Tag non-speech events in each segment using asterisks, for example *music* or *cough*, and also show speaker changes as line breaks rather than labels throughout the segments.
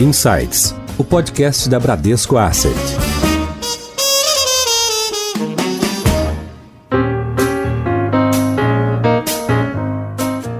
Insights, o podcast da Bradesco Asset.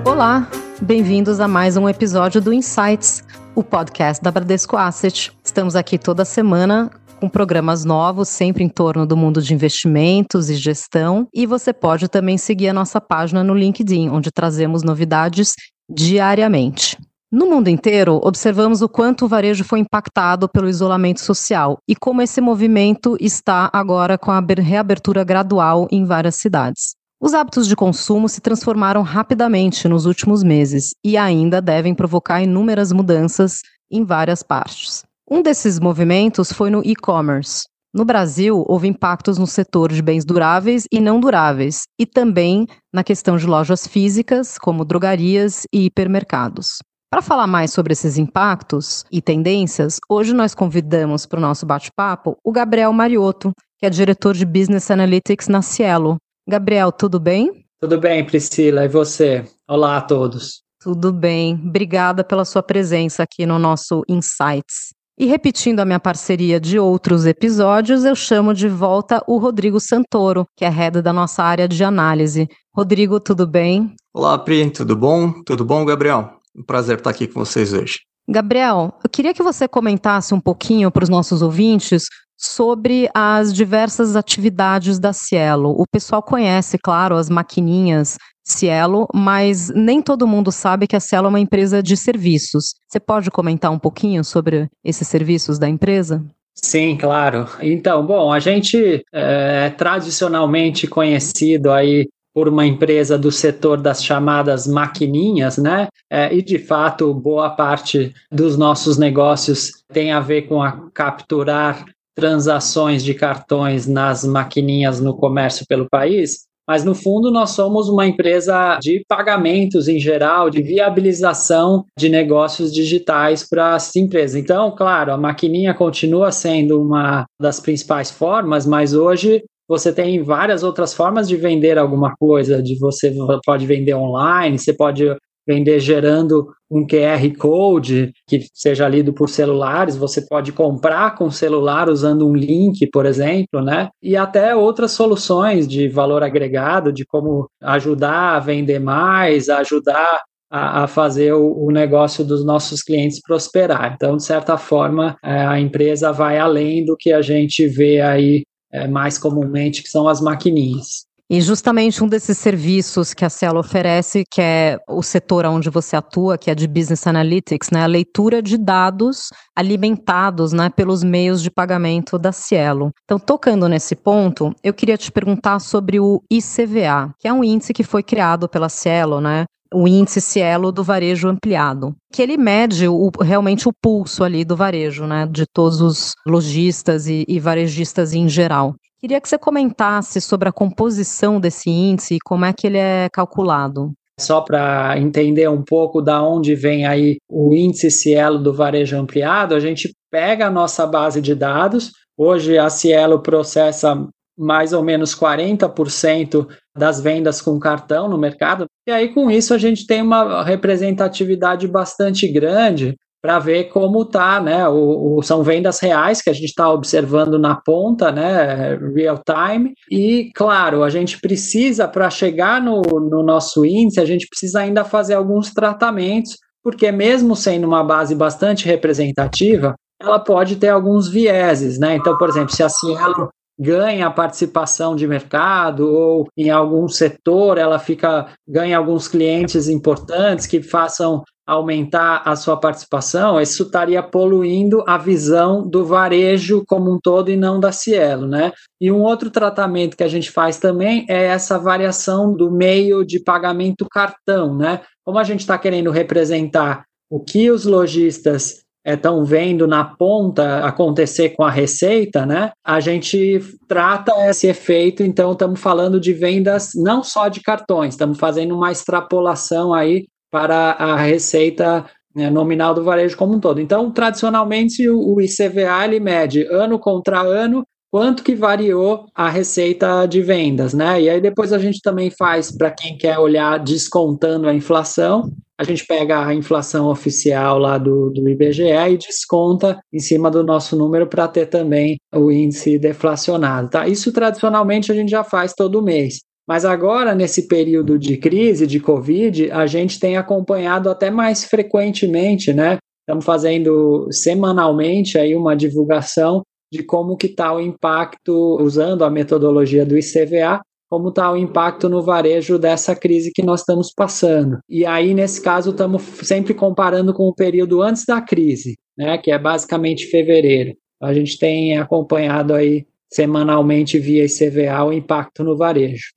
Olá, bem-vindos a mais um episódio do Insights, o podcast da Bradesco Asset. Estamos aqui toda semana com programas novos, sempre em torno do mundo de investimentos e gestão. E você pode também seguir a nossa página no LinkedIn, onde trazemos novidades diariamente. No mundo inteiro, observamos o quanto o varejo foi impactado pelo isolamento social e como esse movimento está agora com a reabertura gradual em várias cidades. Os hábitos de consumo se transformaram rapidamente nos últimos meses e ainda devem provocar inúmeras mudanças em várias partes. Um desses movimentos foi no e-commerce. No Brasil, houve impactos no setor de bens duráveis e não duráveis, e também na questão de lojas físicas, como drogarias e hipermercados. Para falar mais sobre esses impactos e tendências, hoje nós convidamos para o nosso bate-papo o Gabriel Mariotto, que é diretor de Business Analytics na Cielo. Gabriel, tudo bem?
Tudo bem, Priscila. E você? Olá a todos.
Tudo bem. Obrigada pela sua presença aqui no nosso Insights. E repetindo a minha parceria de outros episódios, eu chamo de volta o Rodrigo Santoro, que é head da nossa área de análise. Rodrigo, tudo bem?
Olá, Pri, tudo bom? Tudo bom, Gabriel? Um prazer estar aqui com vocês hoje.
Gabriel, eu queria que você comentasse um pouquinho para os nossos ouvintes sobre as diversas atividades da Cielo. O pessoal conhece, claro, as maquininhas Cielo, mas nem todo mundo sabe que a Cielo é uma empresa de serviços. Você pode comentar um pouquinho sobre esses serviços da empresa?
Sim, claro. Então, bom, a gente é tradicionalmente conhecido aí por uma empresa do setor das chamadas maquininhas, né? É, e de fato, boa parte dos nossos negócios tem a ver com a capturar transações de cartões nas maquininhas no comércio pelo país. Mas no fundo nós somos uma empresa de pagamentos em geral, de viabilização de negócios digitais para as empresas. Então, claro, a maquininha continua sendo uma das principais formas, mas hoje você tem várias outras formas de vender alguma coisa, de você pode vender online, você pode vender gerando um QR Code que seja lido por celulares, você pode comprar com celular usando um link, por exemplo, né? E até outras soluções de valor agregado, de como ajudar a vender mais, ajudar a, fazer o, o, negócio dos nossos clientes prosperar. Então, de certa forma, é, a empresa vai além do que a gente vê aí é, mais comumente, que são as maquininhas.
E justamente um desses serviços que a Cielo oferece, que é o setor onde você atua, que é de Business Analytics, né, a leitura de dados alimentados né, pelos meios de pagamento da Cielo. Então, tocando nesse ponto, eu queria te perguntar sobre o ICVA, que é um índice que foi criado pela Cielo, né, o índice Cielo do varejo ampliado, que ele mede o, realmente o pulso ali do varejo, né, de todos os lojistas e, e varejistas em geral. Queria que você comentasse sobre a composição desse índice e como é que ele é calculado.
Só para entender um pouco da onde vem aí o índice Cielo do varejo ampliado, a gente pega a nossa base de dados. Hoje a Cielo processa mais ou menos 40% das vendas com cartão no mercado. E aí, com isso, a gente tem uma representatividade bastante grande para ver como tá, né? O, o, são vendas reais que a gente está observando na ponta, né? Real time. E, claro, a gente precisa, para chegar no, no nosso índice, a gente precisa ainda fazer alguns tratamentos, porque mesmo sendo uma base bastante representativa, ela pode ter alguns vieses, né? Então, por exemplo, se a Cielo ganha participação de mercado ou em algum setor ela fica ganha alguns clientes importantes que façam aumentar a sua participação, isso estaria poluindo a visão do varejo como um todo e não da Cielo, né? E um outro tratamento que a gente faz também é essa variação do meio de pagamento cartão, né? Como a gente está querendo representar o que os lojistas estão é, vendo na ponta acontecer com a receita, né? A gente trata esse efeito, então estamos falando de vendas não só de cartões, estamos fazendo uma extrapolação aí para a receita né, nominal do varejo como um todo. Então, tradicionalmente, o, ICVA ele mede ano contra ano quanto que variou a receita de vendas, né? E aí depois a gente também faz para quem quer olhar descontando a inflação, a gente pega a inflação oficial lá do, do IBGE e desconta em cima do nosso número para ter também o índice deflacionado, tá? Isso tradicionalmente a gente já faz todo mês. Mas agora, nesse período de crise, de Covid, a gente tem acompanhado até mais frequentemente, né? Estamos fazendo semanalmente aí uma divulgação de como que está o impacto, usando a metodologia do ICVA, como está o impacto no varejo dessa crise que nós estamos passando. E aí, nesse caso, estamos sempre comparando com o período antes da crise, né, que é basicamente fevereiro. A gente tem acompanhado aí semanalmente via ICVA o impacto no varejo.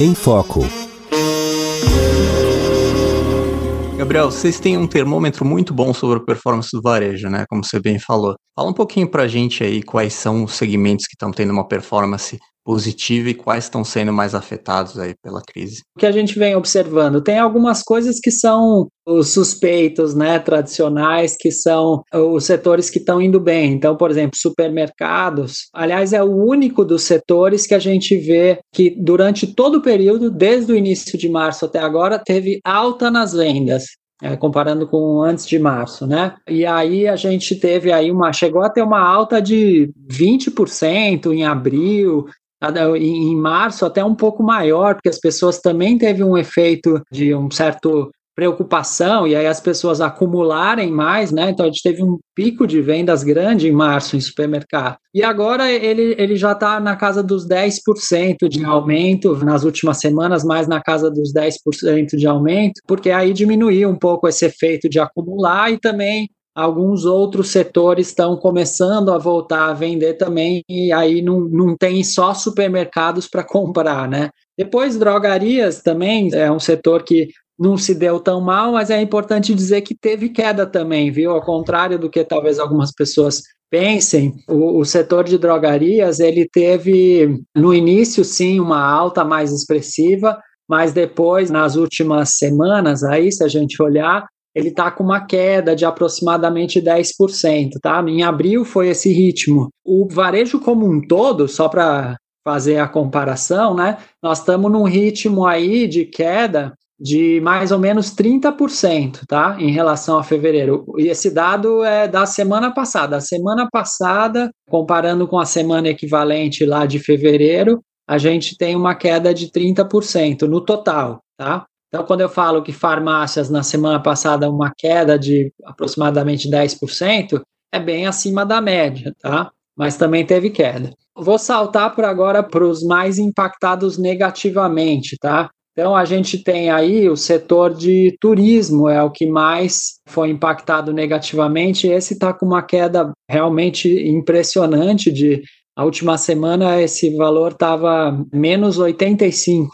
Em Foco.
Gabriel, vocês têm um termômetro muito bom sobre a performance do varejo, né? Como você bem falou. Fala um pouquinho para a gente aí quais são os segmentos que estão tendo uma performance positiva e quais estão sendo mais afetados aí pela crise?
O que a gente vem observando, tem algumas coisas que são os suspeitos, né, tradicionais, que são os setores que estão indo bem. Então, por exemplo, supermercados, aliás, é o único dos setores que a gente vê que durante todo o período, desde o início de março até agora, teve alta nas vendas. É, comparando com antes de março, né? E aí a gente teve aí uma, chegou a ter uma alta de 20% em abril, em março até um pouco maior, porque as pessoas também teve um efeito de um certo preocupação e aí as pessoas acumularem mais, né? Então a gente teve um pico de vendas grande em março em supermercado. E agora ele, ele já está na casa dos 10% de aumento nas últimas semanas, mais na casa dos 10% de aumento, porque aí diminuiu um pouco esse efeito de acumular e também alguns outros setores estão começando a voltar a vender também, e aí não, não tem só supermercados para comprar, né? Depois, drogarias também é um setor que não se deu tão mal, mas é importante dizer que teve queda também, viu? Ao contrário do que talvez algumas pessoas pensem, o, o, setor de drogarias ele teve no início sim uma alta mais expressiva, mas depois nas últimas semanas aí, se a gente olhar, ele está com uma queda de aproximadamente 10%, tá? Em abril foi esse ritmo. O varejo como um todo, só para fazer a comparação, né? Nós estamos num ritmo aí de queda de mais ou menos 30%, tá? Em relação a fevereiro. E esse dado é da semana passada. A semana passada, comparando com a semana equivalente lá de fevereiro, a gente tem uma queda de 30% no total, tá? Então, quando eu falo que farmácias na semana passada uma queda de aproximadamente 10%, é bem acima da média, tá? Mas também teve queda. Vou saltar por agora para os mais impactados negativamente, tá? Então, a gente tem aí o setor de turismo, é o que mais foi impactado negativamente. Esse está com uma queda realmente impressionante de a última semana esse valor estava menos 85%,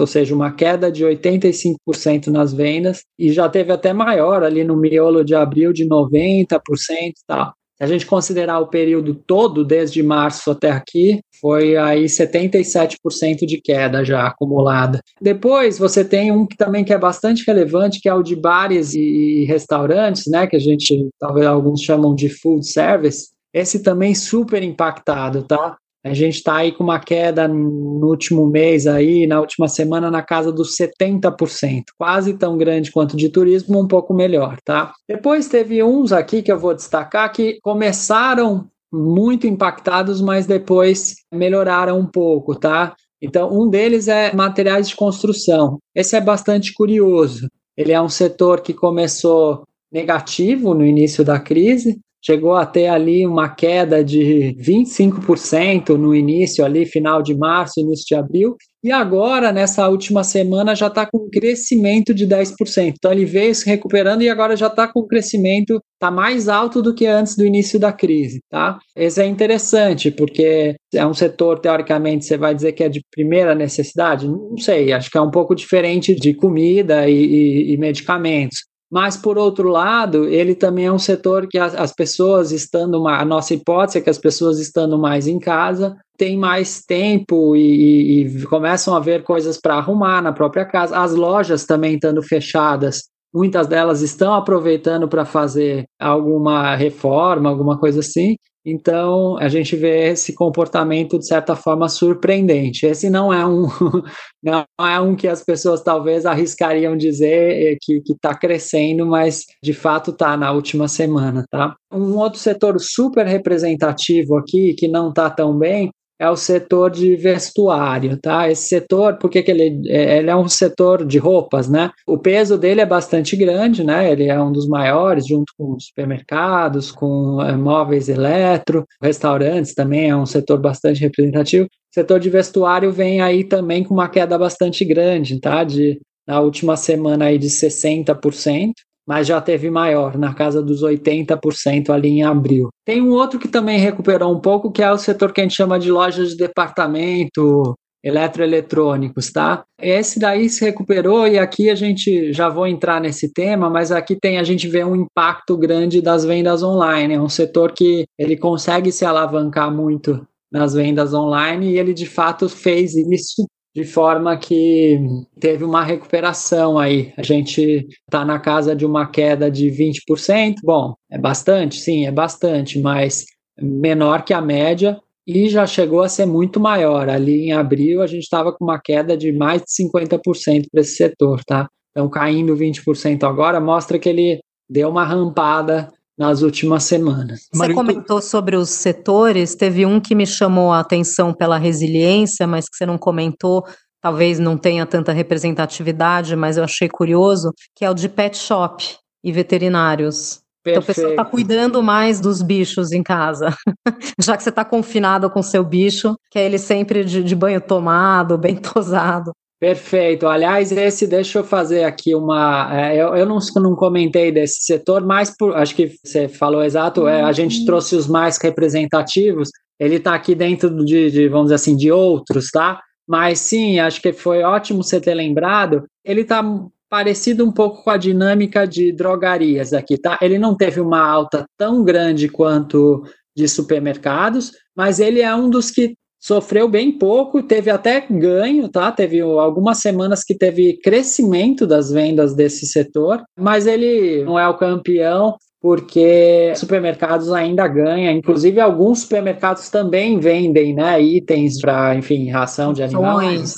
ou seja, uma queda de 85% nas vendas e já teve até maior ali no miolo de abril de 90% e tal. Se a gente considerar o período todo, desde março até aqui, foi aí 77% de queda já acumulada. Depois você tem um que também que é bastante relevante, que é o de bares e restaurantes, né, que a gente talvez alguns chamam de food service, esse também super impactado, tá? A gente está aí com uma queda no último mês aí, na última semana, na casa dos 70%, quase tão grande quanto de turismo, um pouco melhor, tá? Depois teve uns aqui que eu vou destacar que começaram muito impactados, mas depois melhoraram um pouco, tá? Então, um deles é materiais de construção. Esse é bastante curioso. Ele é um setor que começou negativo no início da crise, chegou a ter ali uma queda de 25% no início ali, final de março, início de abril, e agora, nessa última semana, já está com um crescimento de 10%. Então ele veio se recuperando e agora já está com um crescimento, está mais alto do que antes do início da crise. Tá? Esse é interessante, porque é um setor, teoricamente, você vai dizer que é de primeira necessidade? Não sei, acho que é um pouco diferente de comida e, e, e medicamentos. Mas, por outro lado, ele também é um setor que as, as pessoas estando mais, a nossa hipótese é que as pessoas estando mais em casa têm mais tempo e, e, e começam a ver coisas para arrumar na própria casa. As lojas também estando fechadas, muitas delas estão aproveitando para fazer alguma reforma, alguma coisa assim. Então, a gente vê esse comportamento, de certa forma, surpreendente. Esse não é um, *laughs* não é um que as pessoas talvez arriscariam dizer eh, que está crescendo, mas de fato está na última semana. Tá? Um outro setor super representativo aqui, que não está tão bem, é o setor de vestuário, tá? Esse setor, porque que ele, é, ele é um setor de roupas, né? O peso dele é bastante grande, né? Ele é um dos maiores, junto com supermercados, com é, móveis eletro, restaurantes também é um setor bastante representativo. O setor de vestuário vem aí também com uma queda bastante grande, tá? De, na última semana aí de 60% mas já teve maior, na casa dos 80% ali em abril. Tem um outro que também recuperou um pouco, que é o setor que a gente chama de lojas de departamento, eletroeletrônicos, tá? Esse daí se recuperou e aqui a gente já vou entrar nesse tema, mas aqui tem a gente vê um impacto grande das vendas online. É um setor que ele consegue se alavancar muito nas vendas online e ele de fato fez isso de forma que teve uma recuperação aí. A gente está na casa de uma queda de 20%. Bom, é bastante? Sim, é bastante, mas menor que a média e já chegou a ser muito maior. Ali em abril a gente estava com uma queda de mais de 50% para esse setor, tá? Então caindo 20% agora mostra que ele deu uma rampada nas últimas semanas.
Você comentou sobre os setores, teve um que me chamou a atenção pela resiliência, mas que você não comentou, talvez não tenha tanta representatividade, mas eu achei curioso, que é o de pet shop e veterinários. Perfeito. Então, a pessoa está cuidando mais dos bichos em casa. *laughs* Já que você está confinado com seu bicho, que é ele sempre de, de banho tomado, bem *laughs* tosado.
Perfeito. Aliás, esse deixa eu fazer aqui uma. É, eu, eu não, não comentei desse setor, mas por, acho que você falou exato. É, a gente uhum. trouxe os mais representativos. Ele está aqui dentro de, de, vamos dizer assim, de outros, tá? Mas sim, acho que foi ótimo você ter lembrado. Ele está parecido um pouco com a dinâmica de drogarias aqui, tá? Ele não teve uma alta tão grande quanto de supermercados, mas ele é um dos que sofreu bem pouco, teve até ganho, tá? Teve algumas semanas que teve crescimento das vendas desse setor, mas ele não é o campeão porque supermercados ainda ganham, inclusive alguns supermercados também vendem, né, itens para, enfim, ração de animais.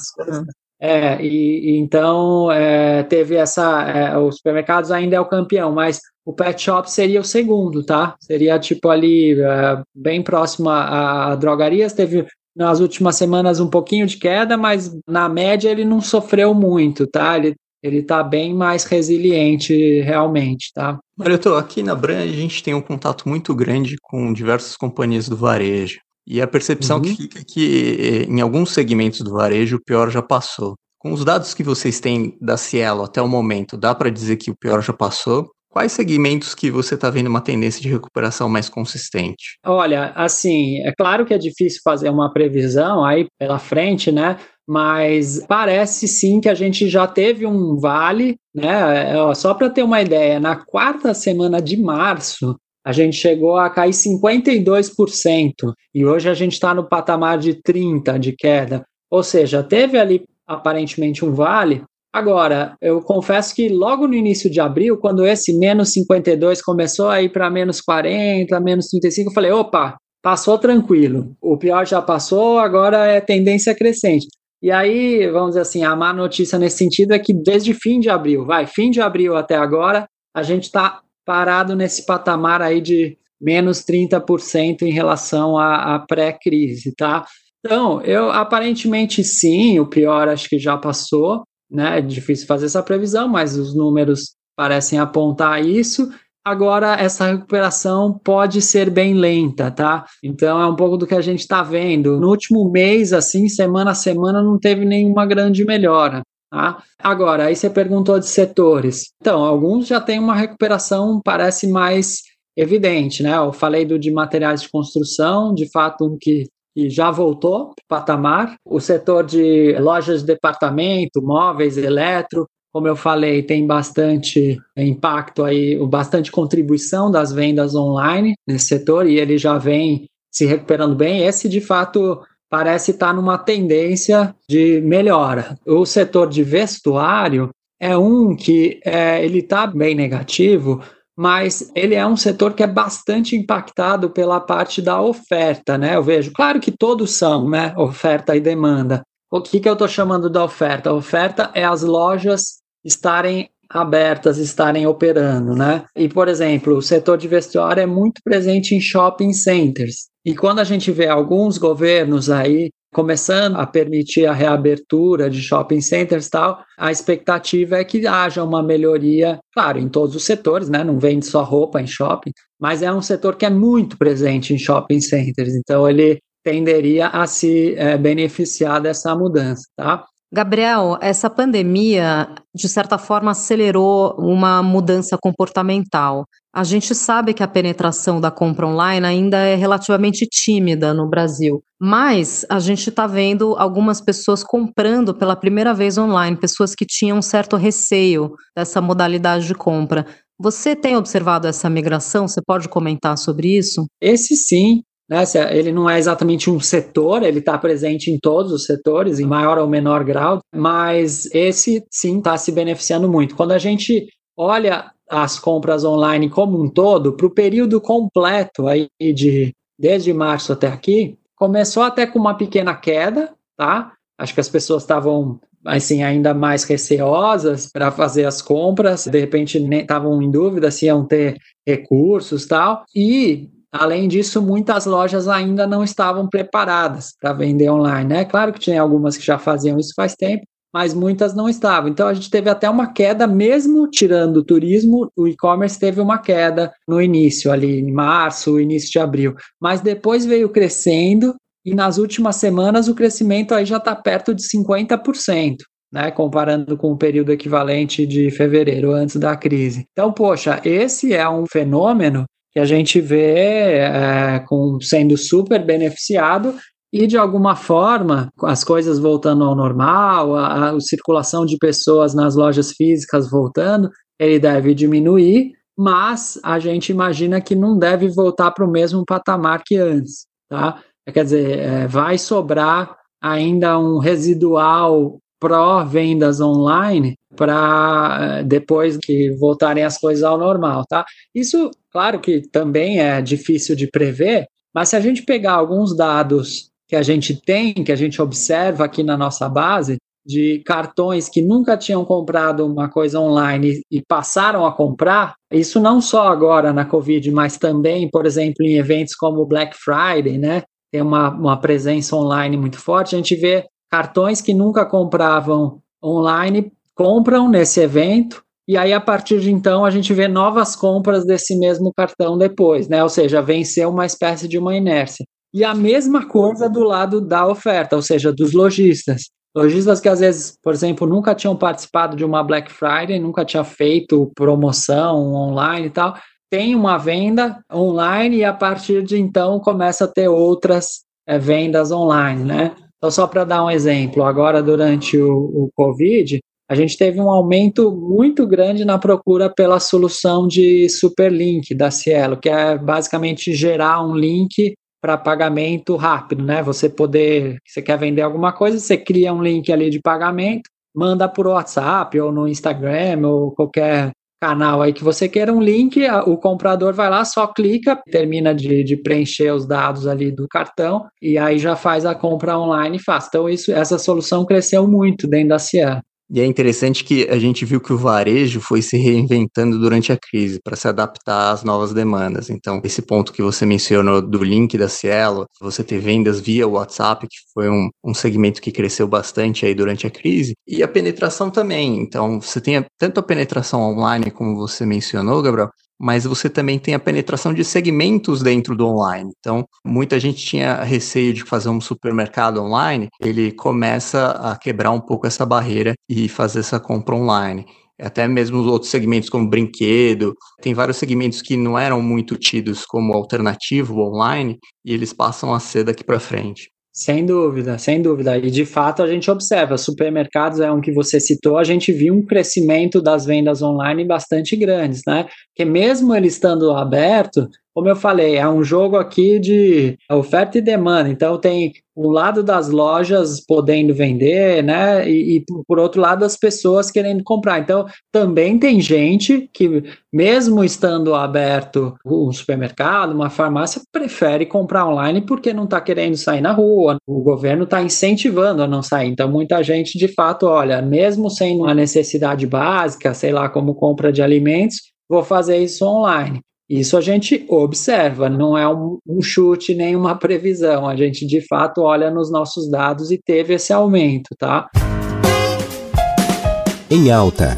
É, e, e então é, teve essa. É, os supermercados ainda é o campeão, mas o pet shop seria o segundo, tá? Seria tipo ali, é, bem próximo a, a drogarias. Teve nas últimas semanas um pouquinho de queda, mas na média ele não sofreu muito, tá? Ele ele está bem mais resiliente realmente, tá?
Marioto, aqui na Bran a gente tem um contato muito grande com diversas companhias do varejo. E a percepção uhum. que fica é que em alguns segmentos do varejo o pior já passou. Com os dados que vocês têm da Cielo até o momento, dá para dizer que o pior já passou? Quais segmentos que você está vendo uma tendência de recuperação mais consistente?
Olha, assim, é claro que é difícil fazer uma previsão aí pela frente, né? Mas parece sim que a gente já teve um vale, né? Só para ter uma ideia, na quarta semana de março, a gente chegou a cair 52%, e hoje a gente está no patamar de 30% de queda. Ou seja, teve ali aparentemente um vale, Agora, eu confesso que logo no início de abril, quando esse menos 52 começou a ir para menos 40, menos 35, eu falei: opa, passou tranquilo. O pior já passou, agora é tendência crescente. E aí, vamos dizer assim, a má notícia nesse sentido é que desde fim de abril, vai, fim de abril até agora, a gente está parado nesse patamar aí de menos 30% em relação à, à pré-crise, tá? Então, eu aparentemente sim, o pior acho que já passou né? É difícil fazer essa previsão, mas os números parecem apontar isso. Agora, essa recuperação pode ser bem lenta, tá? Então, é um pouco do que a gente está vendo. No último mês, assim, semana a semana, não teve nenhuma grande melhora. Tá? Agora, aí você perguntou de setores. Então, alguns já têm uma recuperação, parece mais evidente, né? Eu falei do de materiais de construção, de fato, um que que já voltou para patamar. O setor de lojas de departamento, móveis, eletro, como eu falei, tem bastante impacto aí, bastante contribuição das vendas online nesse setor e ele já vem se recuperando bem. Esse, de fato, parece estar numa tendência de melhora. O setor de vestuário é um que é, ele está bem negativo, mas ele é um setor que é bastante impactado pela parte da oferta, né? Eu vejo, claro que todos são, né? Oferta e demanda. O que, que eu estou chamando da oferta? A oferta é as lojas estarem abertas, estarem operando, né? E, por exemplo, o setor de vestuário é muito presente em shopping centers. E quando a gente vê alguns governos aí começando a permitir a reabertura de shopping centers e tal, a expectativa é que haja uma melhoria, claro, em todos os setores, né? Não vende só roupa em shopping, mas é um setor que é muito presente em shopping centers, então ele tenderia a se é, beneficiar dessa mudança, tá?
Gabriel, essa pandemia, de certa forma, acelerou uma mudança comportamental. A gente sabe que a penetração da compra online ainda é relativamente tímida no Brasil, mas a gente está vendo algumas pessoas comprando pela primeira vez online, pessoas que tinham um certo receio dessa modalidade de compra. Você tem observado essa migração? Você pode comentar sobre isso?
Esse sim, né? Ele não é exatamente um setor, ele está presente em todos os setores, em maior ou menor grau, mas esse sim está se beneficiando muito. Quando a gente olha as compras online como um todo, para o período completo aí de desde março até aqui, começou até com uma pequena queda, tá? Acho que as pessoas estavam assim ainda mais receosas para fazer as compras, de repente estavam em dúvida se iam ter recursos, tal. E Além disso, muitas lojas ainda não estavam preparadas para vender online. Né? claro que tinha algumas que já faziam isso faz tempo, mas muitas não estavam. Então a gente teve até uma queda, mesmo tirando o turismo, o e-commerce teve uma queda no início, ali em março, início de abril. Mas depois veio crescendo e nas últimas semanas o crescimento aí já está perto de 50%. Né, comparando com o período equivalente de fevereiro, antes da crise. Então, poxa, esse é um fenômeno que a gente vê é, com, sendo super beneficiado e de alguma forma, as coisas voltando ao normal, a, a, circulação de pessoas nas lojas físicas voltando, ele deve diminuir, mas a gente imagina que não deve voltar para o mesmo patamar que antes, tá? Quer dizer, é, vai sobrar ainda um residual pró-vendas online para eh, depois que voltarem as coisas ao normal, tá? Isso, claro que também é difícil de prever, mas se a gente pegar alguns dados que a gente tem, que a gente observa aqui na nossa base, de cartões que nunca tinham comprado uma coisa online e passaram a comprar, isso não só agora na Covid, mas também, por exemplo, em eventos como Black Friday, né? Tem uma, uma presença online muito forte, a gente vê cartões que nunca compravam online compram nesse evento e aí a partir de então a gente vê novas compras desse mesmo cartão depois, né? Ou seja, venceu uma espécie de uma inércia. E a mesma coisa do lado da oferta, ou seja, dos lojistas. Lojistas que às vezes, por exemplo, nunca tinham participado de uma Black Friday, nunca tinha feito promoção online e tal, tem uma venda online e a partir de então começa a ter outras é, vendas online, né? Então, só para dar um exemplo, agora durante o, o Covid, a gente teve um aumento muito grande na procura pela solução de Superlink da Cielo, que é basicamente gerar um link para pagamento rápido, né? Você poder, você quer vender alguma coisa, você cria um link ali de pagamento, manda por WhatsApp ou no Instagram ou qualquer canal aí que você queira um link, o comprador vai lá, só clica, termina de, de, preencher os dados ali do cartão e aí já faz a compra online e faz. Então, isso, essa solução cresceu muito dentro da Cielo.
E é interessante que a gente viu que o varejo foi se reinventando durante a crise para se adaptar às novas demandas. Então, esse ponto que você mencionou do link da Cielo, você ter vendas via WhatsApp, que foi um, um segmento que cresceu bastante aí durante a crise, e a penetração também. Então, você tem tanto a penetração online, como você mencionou, Gabriel, mas você também tem a penetração de segmentos dentro do online. Então, muita gente tinha receio de fazer um supermercado online, ele começa a quebrar um pouco essa barreira e fazer essa compra online. Até mesmo os outros segmentos, como brinquedo, tem vários segmentos que não eram muito tidos como alternativo online e eles passam a ser daqui para frente.
Sem dúvida, sem dúvida. E de fato a gente observa, supermercados é um que você citou, a gente viu um crescimento das vendas online bastante grandes, né? Que mesmo ele estando aberto, como eu falei, é um jogo aqui de oferta e demanda. Então tem um lado das lojas podendo vender, né? E, e, por outro lado as pessoas querendo comprar. Então também tem gente que, mesmo estando aberto um supermercado, uma farmácia, prefere comprar online porque não está querendo sair na rua. O governo está incentivando a não sair. Então muita gente de fato, olha, mesmo sem uma necessidade básica, sei lá, como compra de alimentos, vou fazer isso online. Isso a gente observa, não é um, um, chute nem uma previsão. A gente de fato olha nos nossos dados e teve esse aumento, tá?
Em alta.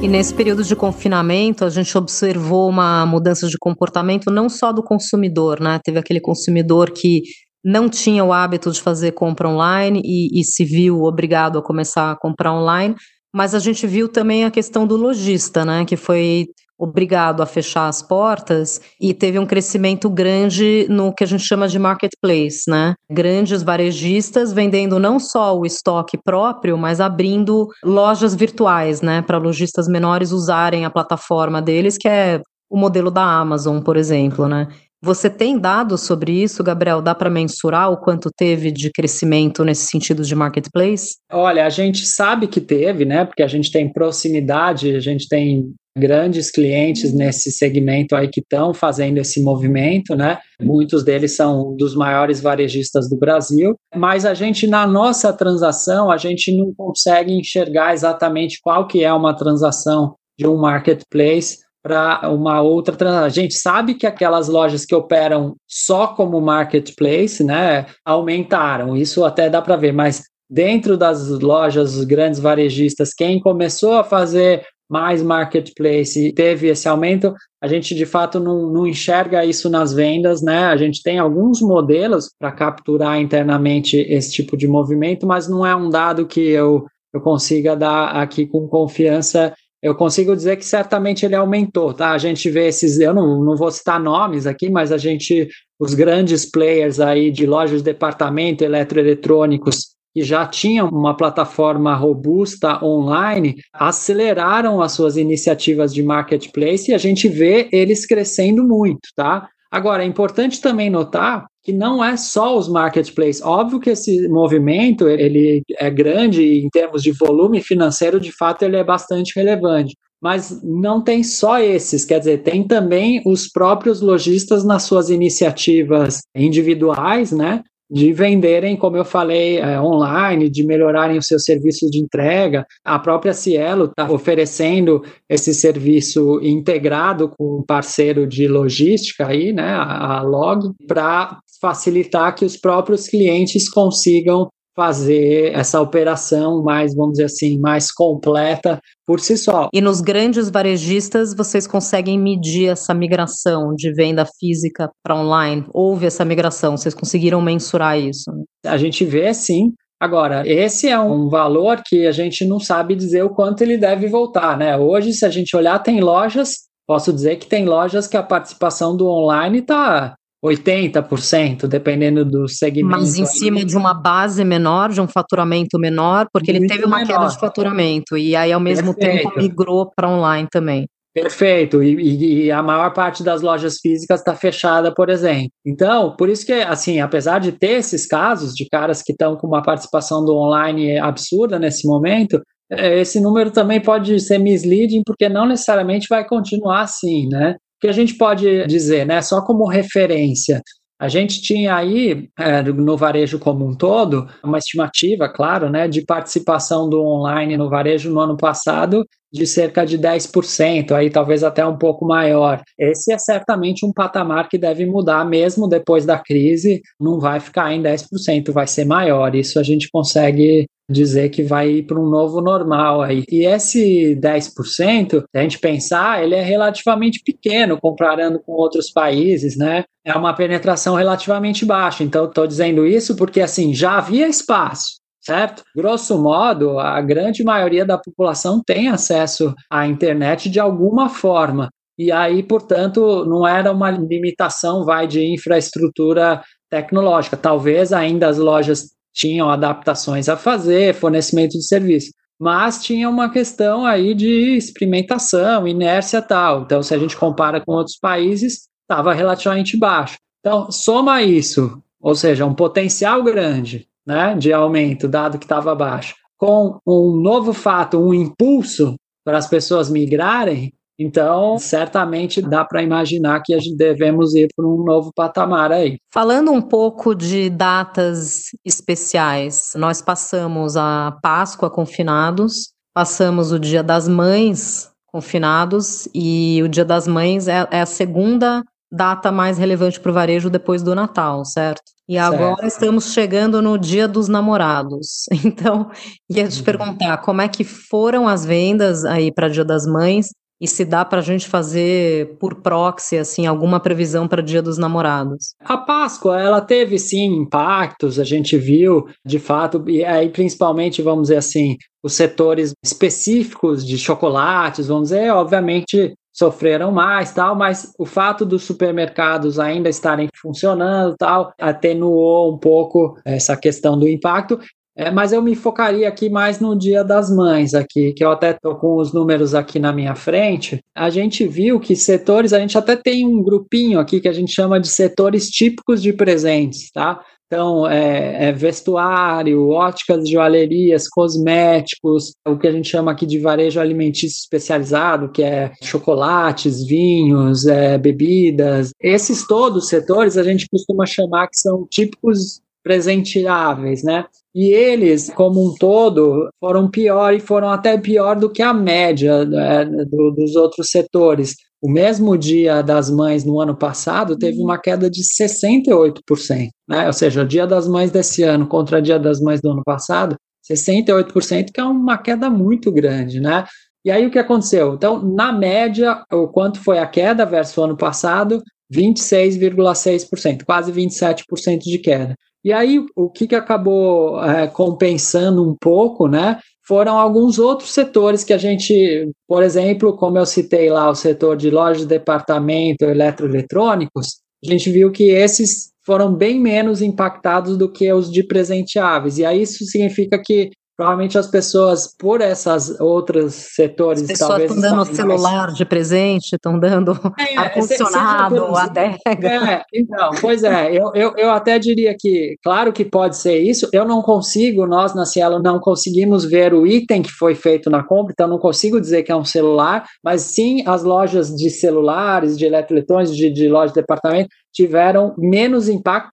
E nesse período de confinamento, a gente observou uma mudança de comportamento não só do consumidor, né? Teve aquele consumidor que não tinha o hábito de fazer compra online e, e se viu obrigado a começar a comprar online, mas a gente viu também a questão do lojista, né, que foi obrigado a fechar as portas e teve um crescimento grande no que a gente chama de marketplace, né? Grandes varejistas vendendo não só o estoque próprio, mas abrindo lojas virtuais, né, para lojistas menores usarem a plataforma deles, que é o modelo da Amazon, por exemplo, né? Você tem dados sobre isso, Gabriel? Dá para mensurar o quanto teve de crescimento nesse sentido de marketplace?
Olha, a gente sabe que teve, né? Porque a gente tem proximidade, a gente tem grandes clientes nesse segmento aí que estão fazendo esse movimento, né? Muitos deles são dos maiores varejistas do Brasil, mas a gente na nossa transação, a gente não consegue enxergar exatamente qual que é uma transação de um marketplace para uma outra. A gente sabe que aquelas lojas que operam só como marketplace, né, aumentaram. Isso até dá para ver, mas dentro das lojas grandes varejistas, quem começou a fazer mais marketplace e teve esse aumento, a gente de fato não, não enxerga isso nas vendas, né? A gente tem alguns modelos para capturar internamente esse tipo de movimento, mas não é um dado que eu, eu consiga dar aqui com confiança eu consigo dizer que certamente ele aumentou, tá? A gente vê esses, eu não, não vou citar nomes aqui, mas a gente, os grandes players aí de lojas de departamento, eletroeletrônicos, que já tinham uma plataforma robusta online, aceleraram as suas iniciativas de marketplace e a gente vê eles crescendo muito, tá? Agora, é importante também notar que não é só os marketplaces. Óbvio que esse movimento ele é grande em termos de volume financeiro, de fato ele é bastante relevante. Mas não tem só esses, quer dizer, tem também os próprios lojistas nas suas iniciativas individuais, né? De venderem, como eu falei, é, online, de melhorarem os seus serviços de entrega. A própria Cielo está oferecendo esse serviço integrado com um parceiro de logística aí, né, a, a Log, para facilitar que os próprios clientes consigam fazer essa operação mais, vamos dizer assim, mais completa por si só.
E nos grandes varejistas, vocês conseguem medir essa migração de venda física para online? Houve essa migração? Vocês conseguiram mensurar isso?
A gente vê sim. Agora, esse é um valor que a gente não sabe dizer o quanto ele deve voltar, né? Hoje, se a gente olhar, tem lojas, posso dizer que tem lojas que a participação do online está 80%, dependendo do segmento.
Mas em cima de uma base menor, de um faturamento menor, porque Muito ele teve uma menor. queda de faturamento e aí ao mesmo Perfeito. tempo migrou para online também.
Perfeito, e, e, a maior parte das lojas físicas está fechada, por exemplo. Então, por isso que, assim, apesar de ter esses casos de caras que estão com uma participação do online absurda nesse momento, é, esse número também pode ser misleading, porque não necessariamente vai continuar assim, né? Que a gente pode dizer, né, só como referência, a gente tinha aí, é, no varejo como um todo, uma estimativa, claro, né, de participação do online no varejo no ano passado de cerca de 10%, aí talvez até um pouco maior. Esse é certamente um patamar que deve mudar mesmo depois da crise, não vai ficar em 10%, vai ser maior. Isso a gente consegue dizer que vai ir para um novo normal aí. E esse 10%, se a gente pensar, ele é relativamente pequeno comparando com outros países, né? É uma penetração relativamente baixa. Então, estou dizendo isso porque, assim, já havia espaço certo? Grosso modo, a grande maioria da população tem acesso à internet de alguma forma. E aí, portanto, não era uma limitação, vai, de infraestrutura tecnológica. Talvez ainda as lojas tinham adaptações a fazer, fornecimento de serviço. mas tinha uma questão aí de experimentação, inércia tal. Então, se a gente compara com outros países, estava relativamente baixo. Então, soma isso, ou seja, um potencial grande né, de aumento, dado que estava baixo, com um novo fato, um impulso para as pessoas migrarem, então, certamente dá para imaginar que a gente devemos ir para um novo patamar aí.
Falando um pouco de datas especiais, nós passamos a Páscoa confinados, passamos o Dia das Mães confinados e o Dia das Mães é, é a segunda data mais relevante para o varejo depois do Natal, certo? E agora certo. estamos chegando no Dia dos Namorados. *laughs* Então, ia te uhum. perguntar como é que foram as vendas aí para Dia das Mães e se dá para a gente fazer por proxy assim alguma previsão para o Dia dos Namorados?
A Páscoa ela teve sim impactos, a gente viu de fato e aí principalmente vamos dizer assim os setores específicos de chocolates, vamos dizer, obviamente sofreram mais, tal, mas o fato dos supermercados ainda estarem funcionando, tal, atenuou um pouco essa questão do impacto. É, mas eu me focaria aqui mais no Dia das Mães aqui, que eu até estou com os números aqui na minha frente. A gente viu que setores, a gente até tem um grupinho aqui que a gente chama de setores típicos de presentes, tá? Então, é, é, vestuário, óticas, joalherias, cosméticos, o que a gente chama aqui de varejo alimentício especializado, que é chocolates, vinhos, é, bebidas. Esses todos os setores a gente costuma chamar que são típicos presenteáveis, né? E eles, como um todo, foram pior e foram até pior do que a média né, do, dos outros setores. O mesmo Dia das Mães no ano passado teve uma queda de 68%, né? Ou seja, o Dia das Mães desse ano contra o Dia das Mães do ano passado, 68%, que é uma queda muito grande, né? E aí o que aconteceu? Então, na média, o quanto foi a queda versus o ano passado? 26,6%, quase 27% de queda. E aí, o que, que acabou é, compensando um pouco, né? Foram alguns outros setores que a gente, por exemplo, como eu citei lá, o setor de lojas de departamento, eletroeletrônicos, a gente viu que esses foram bem menos impactados do que os de presenteáveis. E aí isso significa que Provavelmente as pessoas, por essas outros setores,
as pessoas estão dando celular mais... de presente, estão dando é, *laughs* ar-condicionado, adega.
É, então, pois é, eu, eu, eu até diria que, claro que pode ser isso, eu não consigo, nós na Cielo não conseguimos ver o item que foi feito na compra, então não consigo dizer que é um celular, mas sim as lojas de celulares, de eletroeletrônicos, de, de lojas de departamento, tiveram menos impacto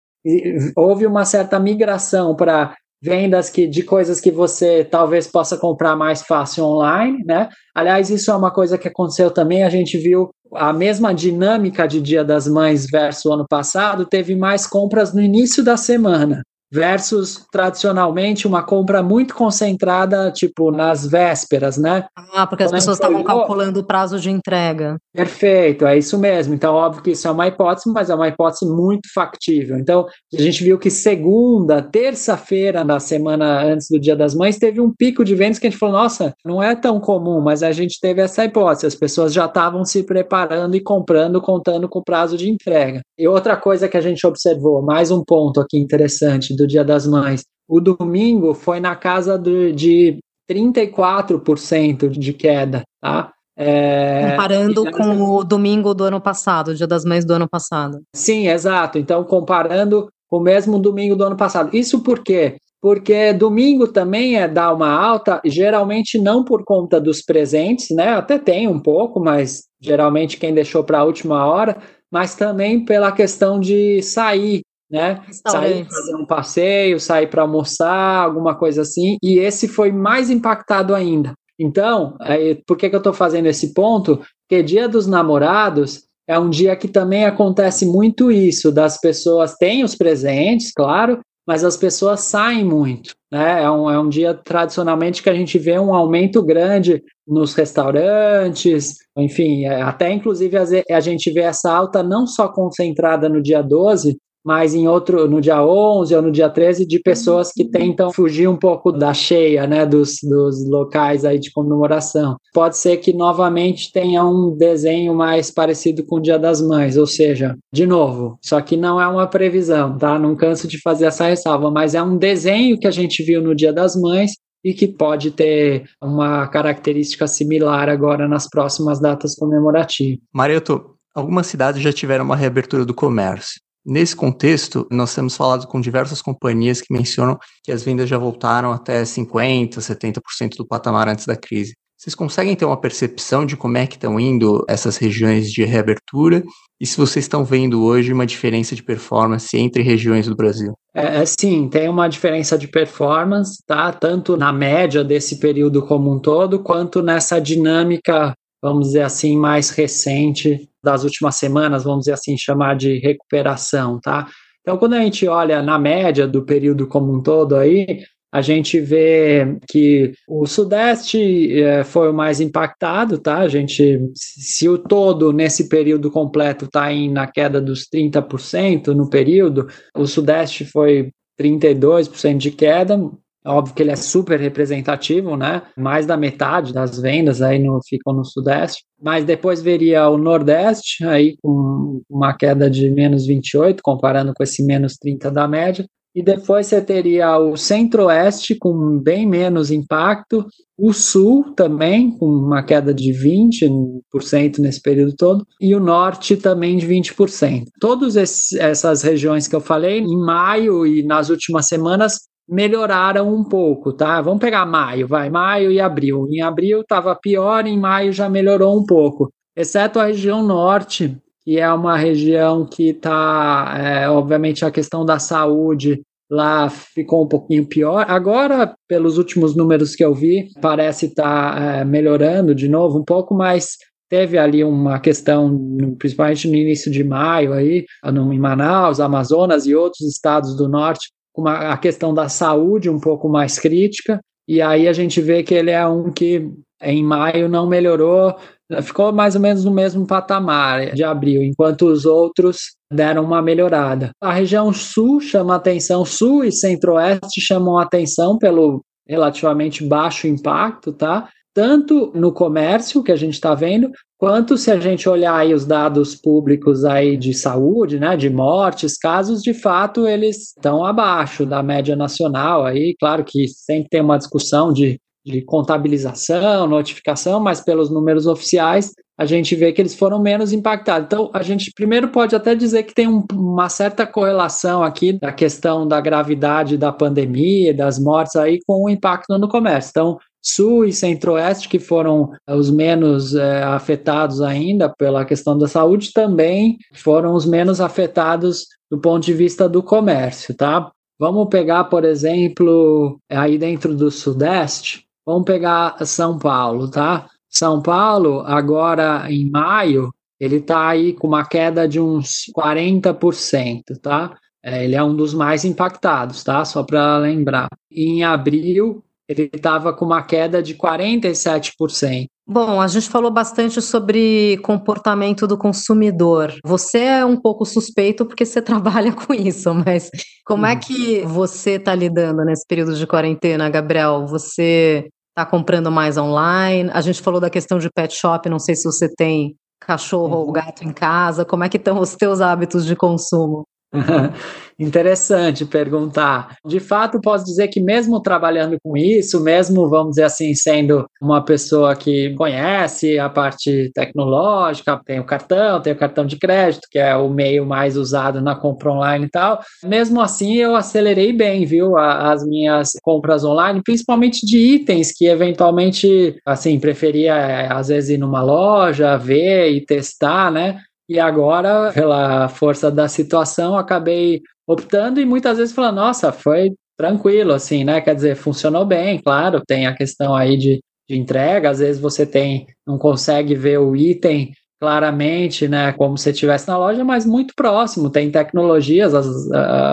houve uma certa migração para vendas que, de coisas que você talvez possa comprar mais fácil online, né? Aliás, isso é uma coisa que aconteceu também, a gente viu a mesma dinâmica de Dia das Mães versus o ano passado, teve mais compras no início da semana versus tradicionalmente uma compra muito concentrada, tipo nas vésperas, né?
Ah, porque Quando as pessoas estavam calculando o prazo de entrega.
Perfeito, é isso mesmo. Então, óbvio que isso é uma hipótese, mas é uma hipótese muito factível. Então, a gente viu que segunda, terça-feira da semana antes do Dia das Mães, teve um pico de vendas que a gente falou: nossa, não é tão comum, mas a gente teve essa hipótese. As pessoas já estavam se preparando e comprando, contando com o prazo de entrega. E outra coisa que a gente observou, mais um ponto aqui interessante do Dia das Mães. O domingo foi na casa do, de 34% de queda, tá?
É, comparando com o domingo do ano passado, o Dia das Mães do ano passado.
Sim, exato. Então, comparando com o mesmo domingo do ano passado. Isso por quê? Porque domingo também é dar uma alta, geralmente não por conta dos presentes, né? Até tem um pouco, mas geralmente quem deixou para a última hora, mas também pela questão de sair, né? Sair fazer um passeio, sair para almoçar, alguma coisa assim. E esse foi mais impactado ainda. Então, é, por que, que eu estou fazendo esse ponto? Porque Dia dos Namorados é um dia que também acontece muito isso, das pessoas têm os presentes, claro, mas as pessoas saem muito. Né? É, um, é um dia tradicionalmente que a gente vê um aumento grande nos restaurantes, enfim, é, até inclusive a gente vê essa alta não só concentrada no dia 12, mas em outro, no dia 11 ou no dia 13, de pessoas que tentam fugir um pouco da cheia, né, dos, dos locais aí de comemoração. Pode ser que novamente tenha um desenho mais parecido com o Dia das Mães, ou seja, de novo, só que não é uma previsão, tá? Não canso de fazer essa ressalva, mas é um desenho que a gente viu no Dia das Mães e que pode ter uma característica similar agora nas próximas datas comemorativas.
Marioto, algumas cidades já tiveram uma reabertura do comércio. Nesse contexto, nós temos falado com diversas companhias que mencionam que as vendas já voltaram até 50%, 70% do patamar antes da crise. Vocês conseguem ter uma percepção de como é que estão indo essas regiões de reabertura e se vocês estão vendo hoje uma diferença de performance entre regiões do Brasil?
É, é, sim, tem uma diferença de performance, tá? Tanto na média desse período como um todo, quanto nessa dinâmica, vamos dizer assim, mais recente das últimas semanas, vamos dizer assim, chamar de recuperação, tá? Então, quando a gente olha na média do período como um todo aí, a gente vê que o Sudeste é, foi o mais impactado, tá? A gente, se o todo nesse período completo está na queda dos 30% no período, o Sudeste foi 32% de queda, Óbvio que ele é super representativo, né? Mais da metade das vendas aí no, ficam no Sudeste. Mas depois veria o Nordeste, aí com uma queda de menos 28, comparando com esse menos 30 da média. E depois você teria o centro-oeste com bem menos impacto, o sul também com uma queda de 20% nesse período todo, e o norte também de 20%. Todas essas regiões que eu falei, em maio e nas últimas semanas, melhoraram um pouco, tá? Vamos pegar maio, vai, maio e abril. Em abril estava pior, em maio já melhorou um pouco, exceto a região norte, que é uma região que está, é, obviamente, a questão da saúde lá ficou um pouquinho pior. Agora, pelos últimos números que eu vi, parece estar tá, é, melhorando de novo um pouco, mas teve ali uma questão, principalmente no início de maio, aí, em Manaus, Amazonas e outros estados do norte, com a questão da saúde um pouco mais crítica. E aí a gente vê que ele é um que em maio não melhorou, ficou mais ou menos no mesmo patamar de abril, enquanto os outros deram uma melhorada. A região sul chama atenção, sul e centro-oeste chamam atenção pelo relativamente baixo impacto, tá? Tanto no comércio que a gente está vendo, quanto se a gente olhar aí os dados públicos aí de saúde, né, de mortes, casos, de fato eles estão abaixo da média nacional aí, claro que sempre tem uma discussão de de contabilização, notificação, mas pelos números oficiais a gente vê que eles foram menos impactados. Então, a gente primeiro pode até dizer que tem um, uma certa correlação aqui da questão da gravidade da pandemia, das mortes aí, com o impacto no comércio. Então, Sul e Centro-Oeste, que foram os menos é, afetados ainda pela questão da saúde, também foram os menos afetados do ponto de vista do comércio, tá? Vamos pegar, por exemplo, aí dentro do Sudeste, Vamos pegar São Paulo, tá? São Paulo, agora em maio, ele está aí com uma queda de uns 40%, tá? É, ele é um dos mais impactados, tá? Só para lembrar. Em abril, ele estava com uma queda de 47%.
Bom, a gente falou bastante sobre comportamento do consumidor. Você é um pouco suspeito porque você *laughs* trabalha com isso, mas como é que você está lidando nesse período de quarentena, Gabriel? Você está comprando mais online? A gente falou da questão de pet shop, não sei se você tem cachorro ou uhum. gato em casa. Como é que estão os teus hábitos de consumo? *laughs*
Interessante perguntar. De fato, posso dizer que mesmo trabalhando com isso, mesmo, vamos dizer assim, sendo uma pessoa que conhece a parte tecnológica, tem o cartão, tem o cartão de crédito, que é o meio mais usado na compra online e tal, mesmo assim eu acelerei bem, viu, as minhas compras online, principalmente de itens que eventualmente, assim, preferia eh, às vezes ir numa loja, ver e testar, né? E agora, pela força da situação, acabei optando e muitas vezes falando, nossa, foi tranquilo, assim, né? Quer dizer, funcionou bem, claro, tem a questão aí de, de entrega, às vezes você tem, não consegue ver o item claramente, né, como se estivesse na loja, mas muito próximo, tem tecnologias, as,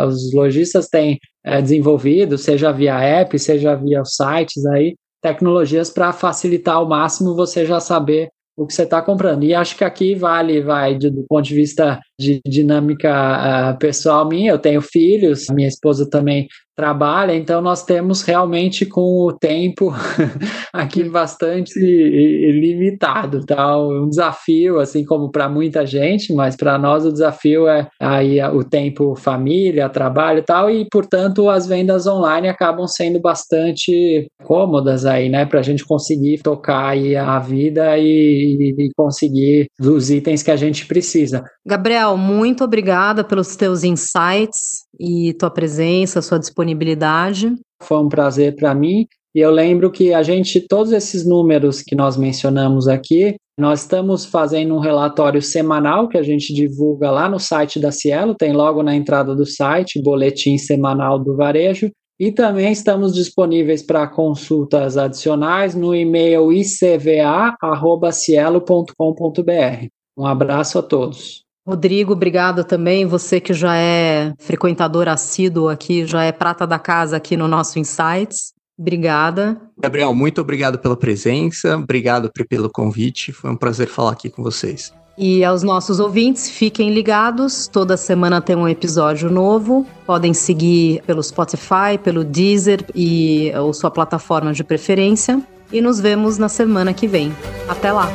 os lojistas têm é, desenvolvido, seja via app, seja via sites aí, tecnologias para facilitar ao máximo você já saber o que você está comprando. E acho que aqui vale, vai, de, do ponto de vista de dinâmica uh, pessoal minha, eu tenho filhos, minha esposa também trabalha, então nós temos realmente com o tempo *laughs* aqui bastante limitado, tá? Um desafio, assim como para muita gente, mas para nós o desafio é aí o tempo família, trabalho e tal, e portanto as vendas online acabam sendo bastante cômodas aí, né, para a gente conseguir tocar aí a vida e, e conseguir os itens que a gente precisa.
Gabriel, muito obrigada pelos teus insights e tua presença, sua disponibilidade.
Foi um prazer para mim. E eu lembro que a gente, todos esses números que nós mencionamos aqui, nós estamos fazendo um relatório semanal que a gente divulga lá no site da Cielo, tem logo na entrada do site, boletim semanal do varejo. E também estamos disponíveis para consultas adicionais no e-mail icva.cielo.com.br. Um abraço a todos.
Rodrigo, obrigado também. Você que já é frequentador assíduo aqui, já é prata da casa aqui no nosso Insights. Obrigada.
Gabriel, muito obrigado pela presença, obrigado pelo convite. Foi um prazer falar aqui com vocês.
E aos nossos ouvintes, fiquem ligados. Toda semana tem um episódio novo. Podem seguir pelo Spotify, pelo Deezer e ou sua plataforma de preferência. E nos vemos na semana que vem. Até lá!